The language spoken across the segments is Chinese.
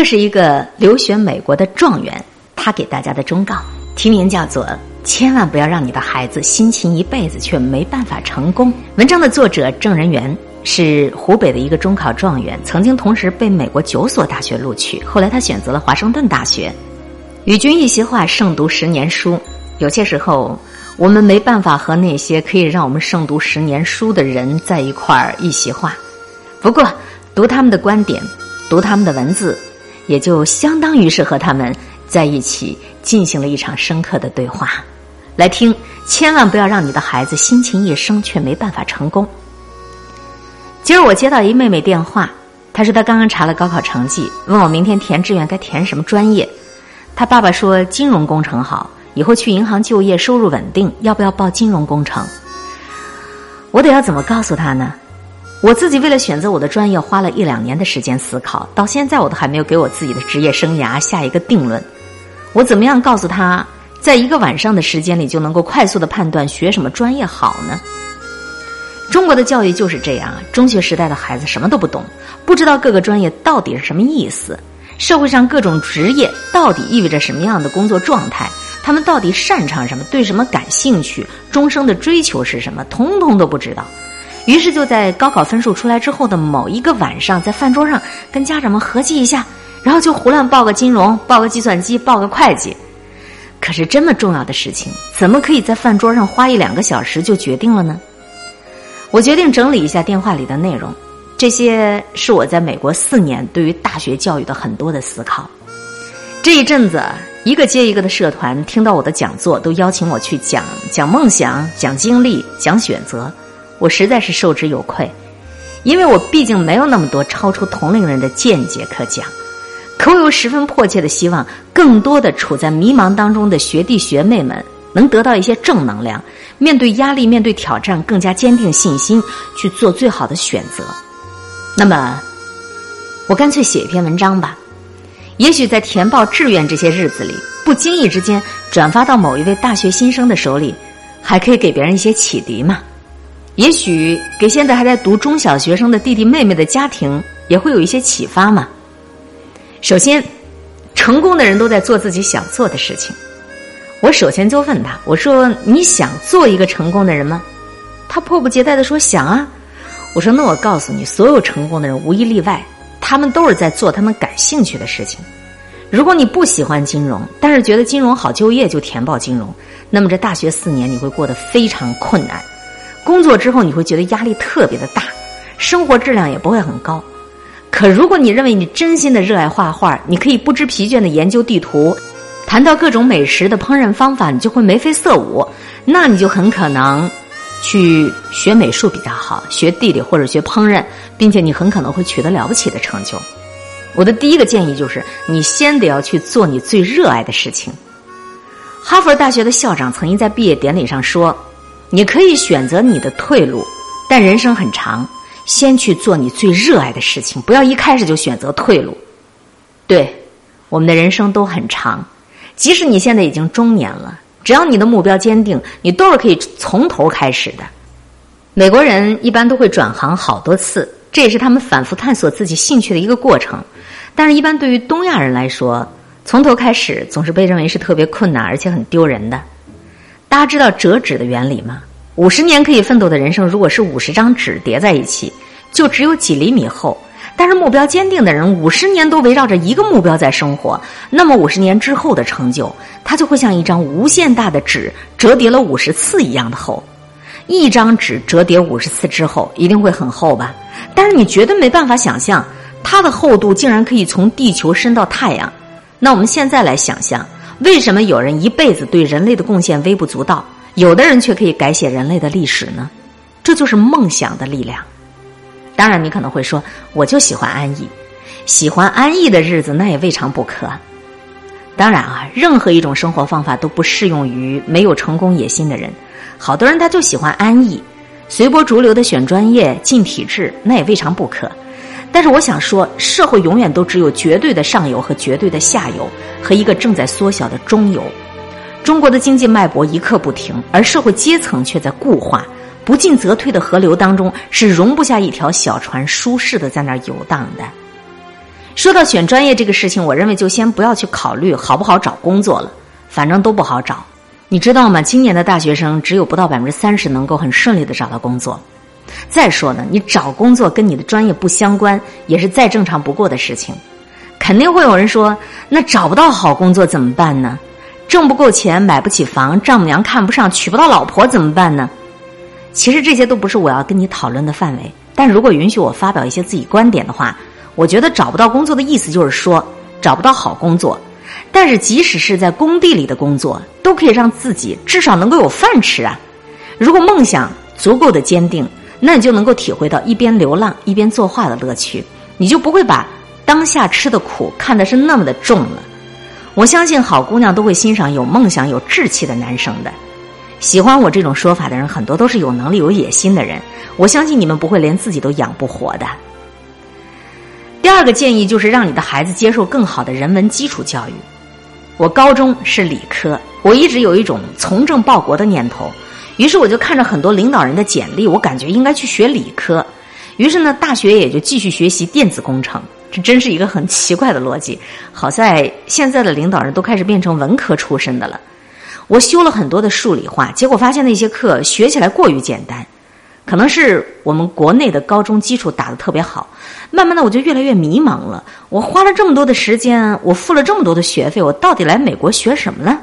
这是一个留学美国的状元，他给大家的忠告，题名叫做“千万不要让你的孩子辛勤一辈子却没办法成功”。文章的作者郑仁元是湖北的一个中考状元，曾经同时被美国九所大学录取，后来他选择了华盛顿大学。与君一席话，胜读十年书。有些时候，我们没办法和那些可以让我们胜读十年书的人在一块儿一席话。不过，读他们的观点，读他们的文字，也就相当于是和他们在一起进行了一场深刻的对话。来听，千万不要让你的孩子辛勤一生却没办法成功。今儿我接到一妹妹电话，她说她刚刚查了高考成绩，问我明天填志愿该填什么专业。她爸爸说金融工程好，以后去银行就业，收入稳定，要不要报金融工程？我得要怎么告诉她呢？我自己为了选择我的专业，花了一两年的时间思考，到现在我都还没有给我自己的职业生涯下一个定论。我怎么样告诉他，在一个晚上的时间里就能够快速的判断学什么专业好呢？中国的教育就是这样，中学时代的孩子什么都不懂，不知道各个专业到底是什么意思。社会上各种职业到底意味着什么样的工作状态？他们到底擅长什么？对什么感兴趣？终生的追求是什么？通通都不知道。于是就在高考分数出来之后的某一个晚上，在饭桌上跟家长们合计一下，然后就胡乱报个金融，报个计算机，报个会计。可是这么重要的事情，怎么可以在饭桌上花一两个小时就决定了呢？我决定整理一下电话里的内容。这些是我在美国四年对于大学教育的很多的思考。这一阵子，一个接一个的社团听到我的讲座，都邀请我去讲讲梦想、讲经历、讲选择。我实在是受之有愧，因为我毕竟没有那么多超出同龄人的见解可讲。可我又十分迫切的希望，更多的处在迷茫当中的学弟学妹们能得到一些正能量，面对压力、面对挑战，更加坚定信心，去做最好的选择。那么，我干脆写一篇文章吧。也许在填报志愿这些日子里，不经意之间转发到某一位大学新生的手里，还可以给别人一些启迪嘛。也许给现在还在读中小学生的弟弟妹妹的家庭，也会有一些启发嘛。首先，成功的人都在做自己想做的事情。我首先就问他：“我说你想做一个成功的人吗？”他迫不及待的说：“想啊。”我说：“那我告诉你，所有成功的人无一例外，他们都是在做他们感兴趣的事情。如果你不喜欢金融，但是觉得金融好就业，就填报金融，那么这大学四年你会过得非常困难。工作之后你会觉得压力特别的大，生活质量也不会很高。可如果你认为你真心的热爱画画，你可以不知疲倦的研究地图，谈到各种美食的烹饪方法，你就会眉飞色舞，那你就很可能。”去学美术比较好，学地理或者学烹饪，并且你很可能会取得了不起的成就。我的第一个建议就是，你先得要去做你最热爱的事情。哈佛大学的校长曾经在毕业典礼上说：“你可以选择你的退路，但人生很长，先去做你最热爱的事情，不要一开始就选择退路。”对，我们的人生都很长，即使你现在已经中年了。只要你的目标坚定，你都是可以从头开始的。美国人一般都会转行好多次，这也是他们反复探索自己兴趣的一个过程。但是，一般对于东亚人来说，从头开始总是被认为是特别困难而且很丢人的。大家知道折纸的原理吗？五十年可以奋斗的人生，如果是五十张纸叠在一起，就只有几厘米厚。但是目标坚定的人，五十年都围绕着一个目标在生活，那么五十年之后的成就，它就会像一张无限大的纸折叠了五十次一样的厚。一张纸折叠五十次之后，一定会很厚吧？但是你绝对没办法想象，它的厚度竟然可以从地球伸到太阳。那我们现在来想象，为什么有人一辈子对人类的贡献微不足道，有的人却可以改写人类的历史呢？这就是梦想的力量。当然，你可能会说，我就喜欢安逸，喜欢安逸的日子，那也未尝不可。当然啊，任何一种生活方法都不适用于没有成功野心的人。好多人他就喜欢安逸，随波逐流的选专业、进体制，那也未尝不可。但是我想说，社会永远都只有绝对的上游和绝对的下游，和一个正在缩小的中游。中国的经济脉搏一刻不停，而社会阶层却在固化。不进则退的河流当中，是容不下一条小船舒适的在那儿游荡的。说到选专业这个事情，我认为就先不要去考虑好不好找工作了，反正都不好找。你知道吗？今年的大学生只有不到百分之三十能够很顺利的找到工作。再说呢，你找工作跟你的专业不相关，也是再正常不过的事情。肯定会有人说，那找不到好工作怎么办呢？挣不够钱，买不起房，丈母娘看不上，娶不到老婆怎么办呢？其实这些都不是我要跟你讨论的范围。但如果允许我发表一些自己观点的话，我觉得找不到工作的意思就是说找不到好工作。但是即使是在工地里的工作，都可以让自己至少能够有饭吃啊。如果梦想足够的坚定。那你就能够体会到一边流浪一边作画的乐趣，你就不会把当下吃的苦看的是那么的重了。我相信好姑娘都会欣赏有梦想、有志气的男生的。喜欢我这种说法的人，很多都是有能力、有野心的人。我相信你们不会连自己都养不活的。第二个建议就是让你的孩子接受更好的人文基础教育。我高中是理科，我一直有一种从政报国的念头。于是我就看着很多领导人的简历，我感觉应该去学理科。于是呢，大学也就继续学习电子工程。这真是一个很奇怪的逻辑。好在现在的领导人都开始变成文科出身的了。我修了很多的数理化，结果发现那些课学起来过于简单。可能是我们国内的高中基础打得特别好。慢慢的，我就越来越迷茫了。我花了这么多的时间，我付了这么多的学费，我到底来美国学什么呢？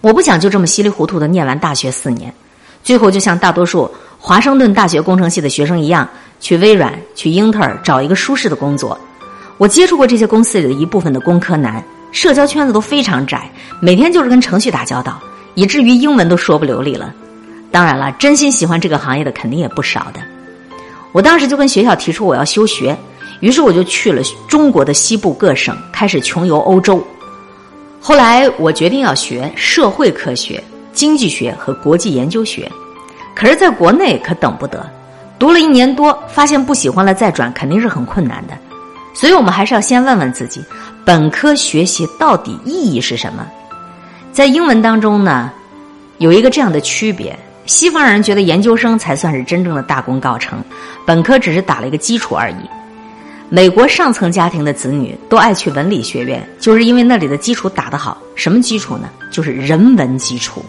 我不想就这么稀里糊涂的念完大学四年，最后就像大多数华盛顿大学工程系的学生一样，去微软、去英特尔找一个舒适的工作。我接触过这些公司里的一部分的工科男，社交圈子都非常窄，每天就是跟程序打交道，以至于英文都说不流利了。当然了，真心喜欢这个行业的肯定也不少的。我当时就跟学校提出我要休学，于是我就去了中国的西部各省，开始穷游欧洲。后来我决定要学社会科学、经济学和国际研究学，可是在国内可等不得，读了一年多，发现不喜欢了再转肯定是很困难的，所以我们还是要先问问自己，本科学习到底意义是什么？在英文当中呢，有一个这样的区别：西方人觉得研究生才算是真正的大功告成，本科只是打了一个基础而已。美国上层家庭的子女都爱去文理学院，就是因为那里的基础打得好。什么基础呢？就是人文基础。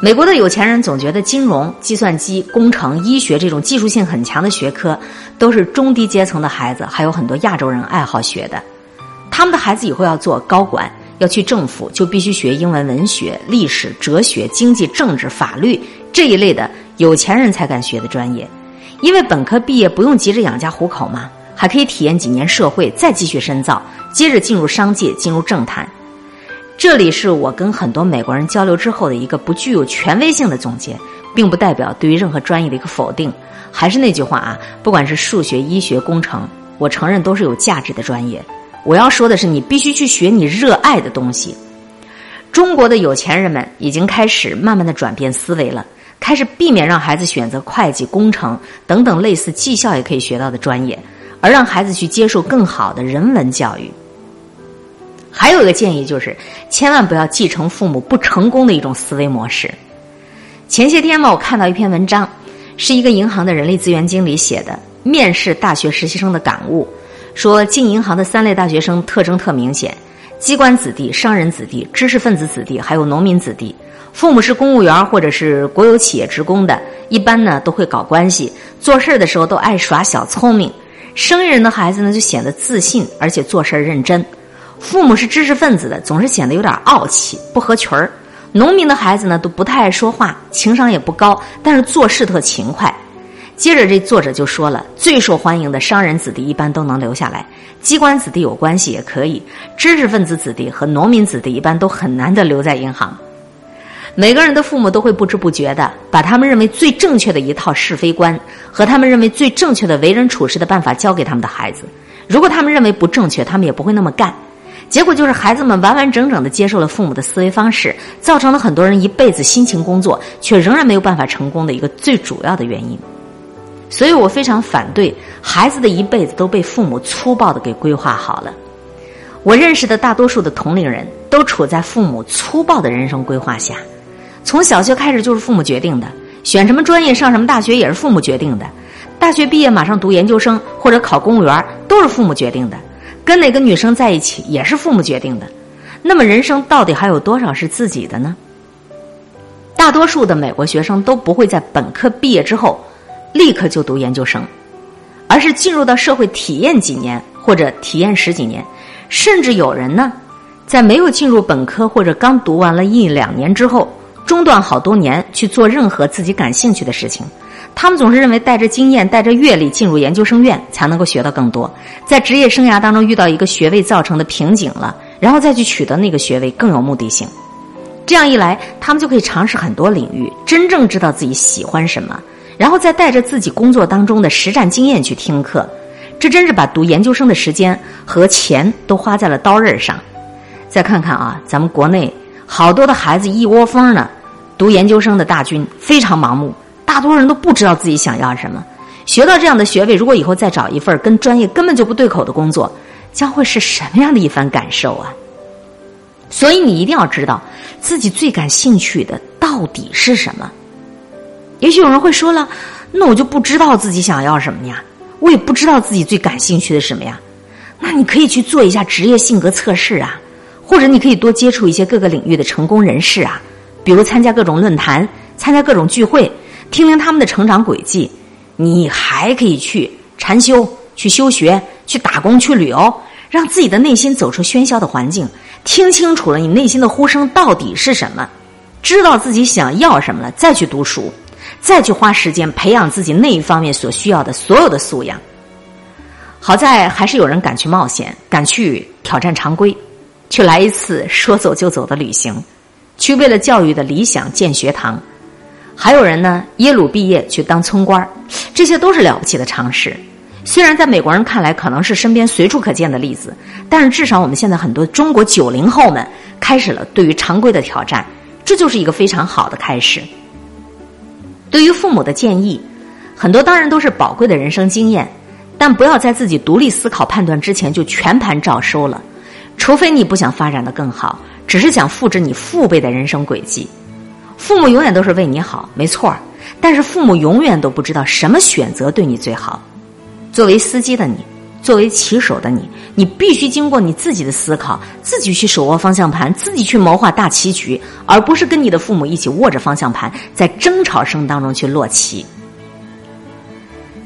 美国的有钱人总觉得金融、计算机、工程、医学这种技术性很强的学科都是中低阶层的孩子，还有很多亚洲人爱好学的。他们的孩子以后要做高管，要去政府，就必须学英文、文学、历史、哲学、经济、政治、法律这一类的有钱人才敢学的专业，因为本科毕业不用急着养家糊口嘛。还可以体验几年社会，再继续深造，接着进入商界，进入政坛。这里是我跟很多美国人交流之后的一个不具有权威性的总结，并不代表对于任何专业的一个否定。还是那句话啊，不管是数学、医学、工程，我承认都是有价值的专业。我要说的是，你必须去学你热爱的东西。中国的有钱人们已经开始慢慢的转变思维了，开始避免让孩子选择会计、工程等等类似技校也可以学到的专业。而让孩子去接受更好的人文教育。还有一个建议就是，千万不要继承父母不成功的一种思维模式。前些天嘛，我看到一篇文章，是一个银行的人力资源经理写的，面试大学实习生的感悟，说进银行的三类大学生特征特明显：机关子弟、商人子弟、知识分子子弟，还有农民子弟。父母是公务员或者是国有企业职工的，一般呢都会搞关系，做事的时候都爱耍小聪明。生意人的孩子呢，就显得自信，而且做事认真；父母是知识分子的，总是显得有点傲气，不合群儿。农民的孩子呢，都不太爱说话，情商也不高，但是做事特勤快。接着，这作者就说了，最受欢迎的商人子弟一般都能留下来，机关子弟有关系也可以，知识分子子弟和农民子弟一般都很难的留在银行。每个人的父母都会不知不觉的把他们认为最正确的一套是非观和他们认为最正确的为人处事的办法教给他们的孩子。如果他们认为不正确，他们也不会那么干。结果就是孩子们完完整整的接受了父母的思维方式，造成了很多人一辈子辛勤工作却仍然没有办法成功的一个最主要的原因。所以我非常反对孩子的一辈子都被父母粗暴的给规划好了。我认识的大多数的同龄人都处在父母粗暴的人生规划下。从小学开始就是父母决定的，选什么专业、上什么大学也是父母决定的。大学毕业马上读研究生或者考公务员，都是父母决定的；跟哪个女生在一起也是父母决定的。那么人生到底还有多少是自己的呢？大多数的美国学生都不会在本科毕业之后立刻就读研究生，而是进入到社会体验几年或者体验十几年，甚至有人呢，在没有进入本科或者刚读完了一两年之后，中断好多年去做任何自己感兴趣的事情。他们总是认为带着经验、带着阅历进入研究生院才能够学到更多，在职业生涯当中遇到一个学位造成的瓶颈了，然后再去取得那个学位更有目的性。这样一来，他们就可以尝试很多领域，真正知道自己喜欢什么，然后再带着自己工作当中的实战经验去听课。这真是把读研究生的时间和钱都花在了刀刃上。再看看啊，咱们国内好多的孩子一窝蜂呢，读研究生的大军非常盲目，大多人都不知道自己想要什么。学到这样的学位，如果以后再找一份跟专业根本就不对口的工作，将会是什么样的一番感受啊？所以你一定要知道自己最感兴趣的到底是什么。也许有人会说了，那我就不知道自己想要什么呀，我也不知道自己最感兴趣的什么呀。那你可以去做一下职业性格测试啊，或者你可以多接触一些各个领域的成功人士啊，比如参加各种论坛、参加各种聚会，听听他们的成长轨迹。你还可以去禅修、去修学、去打工、去旅游，让自己的内心走出喧嚣的环境。听清楚了，你内心的呼声到底是什么？知道自己想要什么了，再去读书，再去花时间培养自己那一方面所需要的所有的素养。好在还是有人敢去冒险，敢去挑战常规，去来一次说走就走的旅行，去为了教育的理想建学堂。还有人呢，耶鲁毕业去当村官这些都是了不起的尝试。虽然在美国人看来可能是身边随处可见的例子，但是至少我们现在很多中国九零后们开始了对于常规的挑战，这就是一个非常好的开始。对于父母的建议，很多当然都是宝贵的人生经验，但不要在自己独立思考判断之前就全盘照收了，除非你不想发展的更好，只是想复制你父辈的人生轨迹。父母永远都是为你好，没错但是父母永远都不知道什么选择对你最好。作为司机的你，作为骑手的你，你必须经过你自己的思考，自己去手握方向盘，自己去谋划大棋局，而不是跟你的父母一起握着方向盘，在争吵声当中去落棋。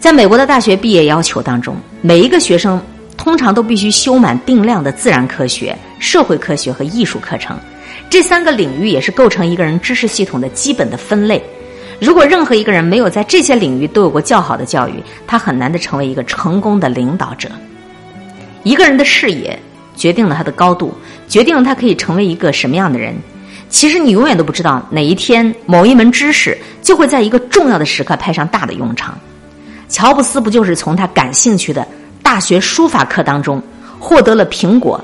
在美国的大学毕业要求当中，每一个学生通常都必须修满定量的自然科学、社会科学和艺术课程，这三个领域也是构成一个人知识系统的基本的分类。如果任何一个人没有在这些领域都有过较好的教育，他很难的成为一个成功的领导者。一个人的视野决定了他的高度，决定了他可以成为一个什么样的人。其实你永远都不知道哪一天某一门知识就会在一个重要的时刻派上大的用场。乔布斯不就是从他感兴趣的大学书法课当中获得了苹果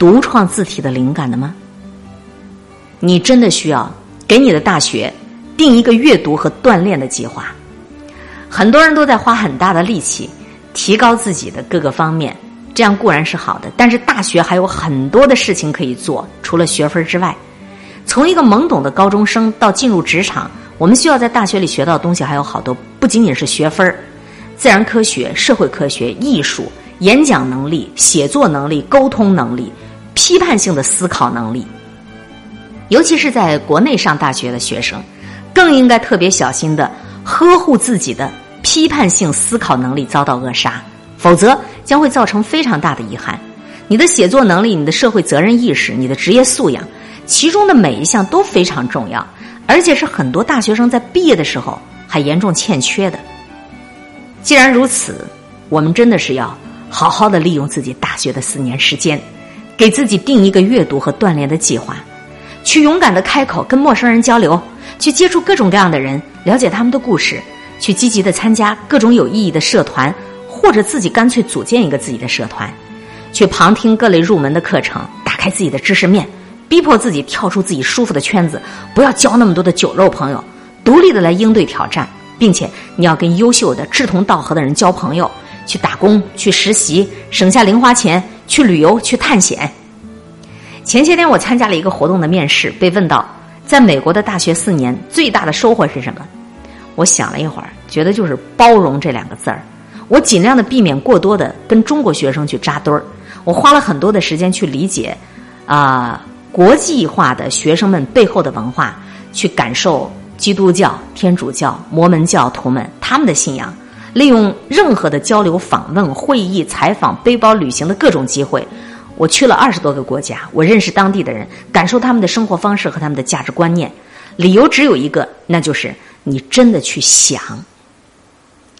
独创字体的灵感的吗？你真的需要给你的大学。定一个阅读和锻炼的计划，很多人都在花很大的力气提高自己的各个方面，这样固然是好的。但是大学还有很多的事情可以做，除了学分之外，从一个懵懂的高中生到进入职场，我们需要在大学里学到的东西还有好多，不仅仅是学分自然科学、社会科学、艺术、演讲能力、写作能力、沟通能力、批判性的思考能力，尤其是在国内上大学的学生。更应该特别小心的呵护自己的批判性思考能力遭到扼杀，否则将会造成非常大的遗憾。你的写作能力、你的社会责任意识、你的职业素养，其中的每一项都非常重要，而且是很多大学生在毕业的时候还严重欠缺的。既然如此，我们真的是要好好的利用自己大学的四年时间，给自己定一个阅读和锻炼的计划，去勇敢的开口跟陌生人交流。去接触各种各样的人，了解他们的故事，去积极的参加各种有意义的社团，或者自己干脆组建一个自己的社团，去旁听各类入门的课程，打开自己的知识面，逼迫自己跳出自己舒服的圈子，不要交那么多的酒肉朋友，独立的来应对挑战，并且你要跟优秀的志同道合的人交朋友，去打工，去实习，省下零花钱，去旅游，去探险。前些天我参加了一个活动的面试，被问到。在美国的大学四年，最大的收获是什么？我想了一会儿，觉得就是包容这两个字儿。我尽量的避免过多的跟中国学生去扎堆儿。我花了很多的时间去理解啊国际化的学生们背后的文化，去感受基督教、天主教、摩门教徒们他们的信仰。利用任何的交流、访问、会议、采访、背包旅行的各种机会，我去了二十多个国家，我认识当地的人，感受他们的生活方式和他们的价值观念。理由只有一个，那就是你真的去想。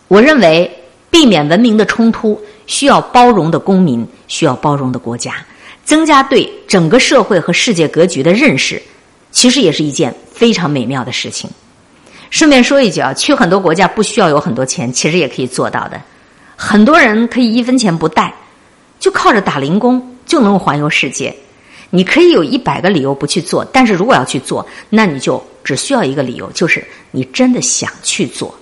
我认为，避免文明的冲突，需要包容的公民，需要包容的国家，增加对整个社会和世界格局的认识，其实也是一件非常美妙的事情。顺便说一句啊，去很多国家不需要有很多钱，其实也可以做到的。很多人可以一分钱不带，就靠着打零工就能环游世界。你可以有一百个理由不去做，但是如果要去做，那你就只需要一个理由，就是你真的想去做。